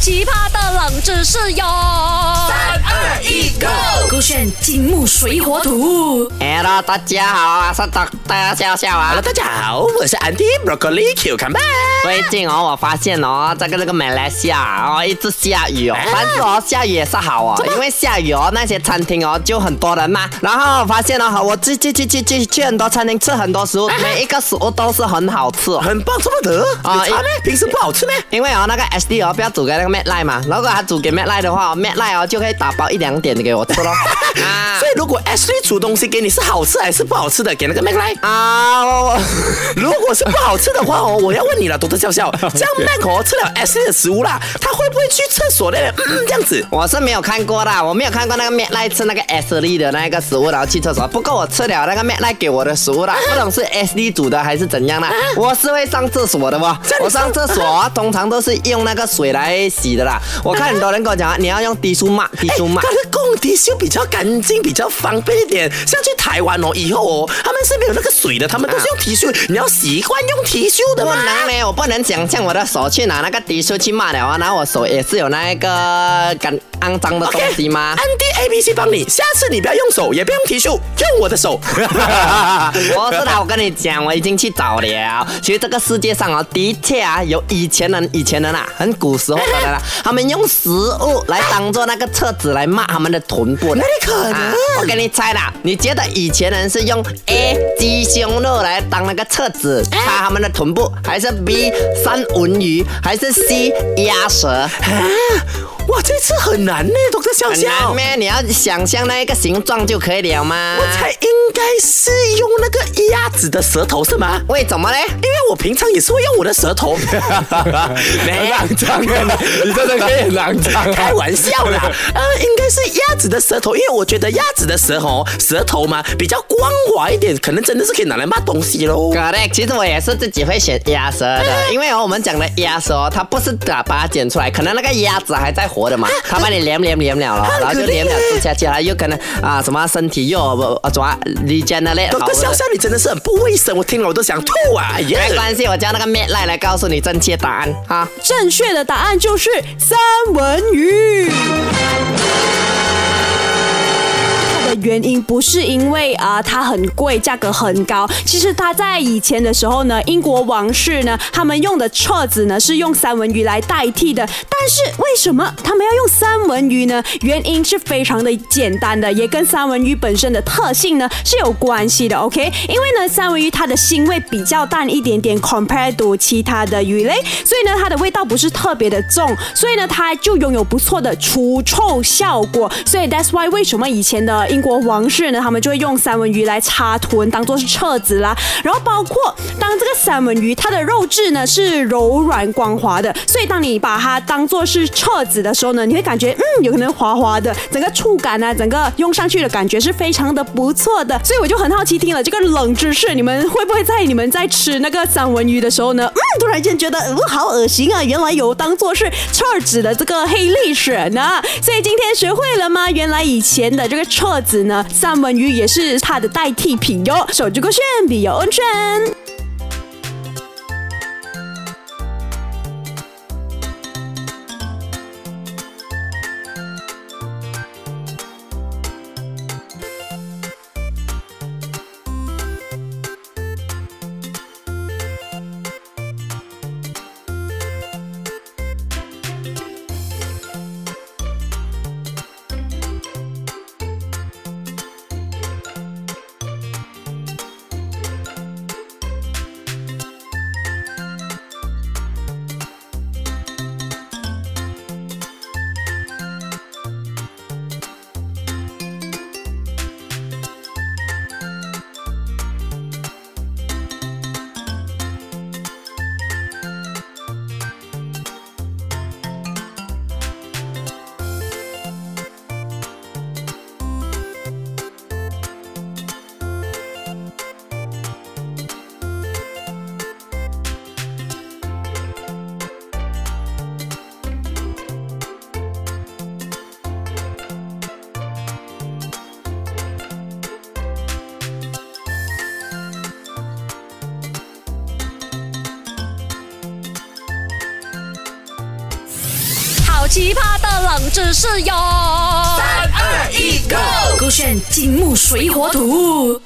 奇葩的冷知识哟！三二一，Go！勾选金木水火土。Hello，大家好，我是 Doctor 笑笑啊 Hello，。大家好，我是 Andy Broccoli Q 看吧。最近哦，我发现哦，这个这个马来西亚哦一直下雨哦，但是哦下雨也是好哦，因为下雨哦那些餐厅哦就很多人嘛。然后我发现哦，我去去去去去去很多餐厅吃很多食物，每一个食物都是很好吃哦。很棒，这么得啊有差咩？平时不好吃咩？因为哦，那个 S D 哦，不要煮给那个 Matt 赖嘛。如果他煮给 Matt 赖的话、哦、，Matt 赖哦就可以打包一两点给我吃咯。啊所以如果 Ashley 煮东西给你是好吃还是不好吃的，给那个 Mac 来。啊，如果是不好吃的话哦，我要问你了，多多笑笑，这样 Mac 哦吃了 Ashley 的食物啦，他会不会去厕所呢？嗯，这样子。我是没有看过啦，我没有看过那个 Matt 赖吃那个 D 的那个食物，然后去厕所。不过我吃了那个 Matt 赖给我的食物啦，不懂是 S D 煮的还是怎样啦。我是会上厕所的哦这样，你我上厕所啊通常都是用那个水来洗的啦。我看很多人跟我讲，你要用滴数抹，滴数抹它。的供滴修比较干净，比较方便一点。像去台湾哦，以后哦，他们是没有那个水的，他们都是用提修，你要习惯用提修的不嘛。能呢，我不能想象我的手去拿那个滴数去抹了啊，然后我手也是有那个干肮脏的东西吗？安迪 A B C 帮你，下次你不要用手，也不用提修，用我的手。不是的，我跟你讲，我已经去找了。其实这个世界上啊，的确啊，有以前人，以前人啊，很古时候的人啊，他们用食物来当做那个厕纸来骂他们的臀部的。哪里可能啊我给你猜啦，你觉得以前人是用 A 鸡胸肉来当那个厕纸擦他们的臀部，还是 B 三文鱼，还是 C 鸭舌？啊，哇，这次很难呢，董事笑很难。咩？你要想象那一个形状就可以了吗？我猜应该是用那个鸭子的舌头是吗？为什么嘞？因为我平常也是会用我的舌头，很肮脏啊！你真的可以很肮脏啊！开玩笑啦。呃，应该是鸭子的舌头，因为我觉得鸭子的舌头舌头嘛比较光滑一点，可能真的是可以拿来骂东西喽。Correct，其实我也是自己会选鸭舌的，因为哦，我们讲的鸭舌哦，它不是打把它剪出来，可能那个鸭子还在活的嘛，它把你连连连了了，然后就连了吃下去了，又可能啊什么身体又呃什么 regenerate 好董事笑笑，你真的是很不卫生，我听了我都想吐啊！没关系，我叫那个 Matt 赖来告诉你正确答案哈。正确的答案就是三文鱼。you 的原因不是因为啊、它很贵，价格很高。其实它在以前的时候呢，英国王室呢，他们用的册子呢是用三文鱼来代替的。但是为什么他们要用三文鱼呢？原因是非常的简单的，也跟三文鱼本身的特性呢是有关系的。OK，因为呢，三文鱼它的腥味比较淡一点点，compared to 其他的鱼类，所以呢，它的味道不是特别的重，所以呢，它就拥有不错的除臭效果。所以 that's why 为什么以前的英国王室呢，他们就会用三文鱼来擦臀，当做是册子啦。然后包括当这个三文鱼它的肉质呢是柔软光滑的，所以当你把它当做是册子的时候呢，你会感觉嗯有可能滑滑的，整个触感啊，整个用上去的感觉是非常的不错的。所以我就很好奇，听了这个冷知识，你们会不会在你们在吃那个三文鱼的时候呢，嗯，突然间觉得嗯好恶心啊，原来有当做是册子的这个黑历史呢。所以今天学会了吗？原来以前的这个册子子呢，三文鱼也是它的代替品哟。手机勾线比有恩全。奇葩的冷知识哟！三二一，Go！勾选金木水火土。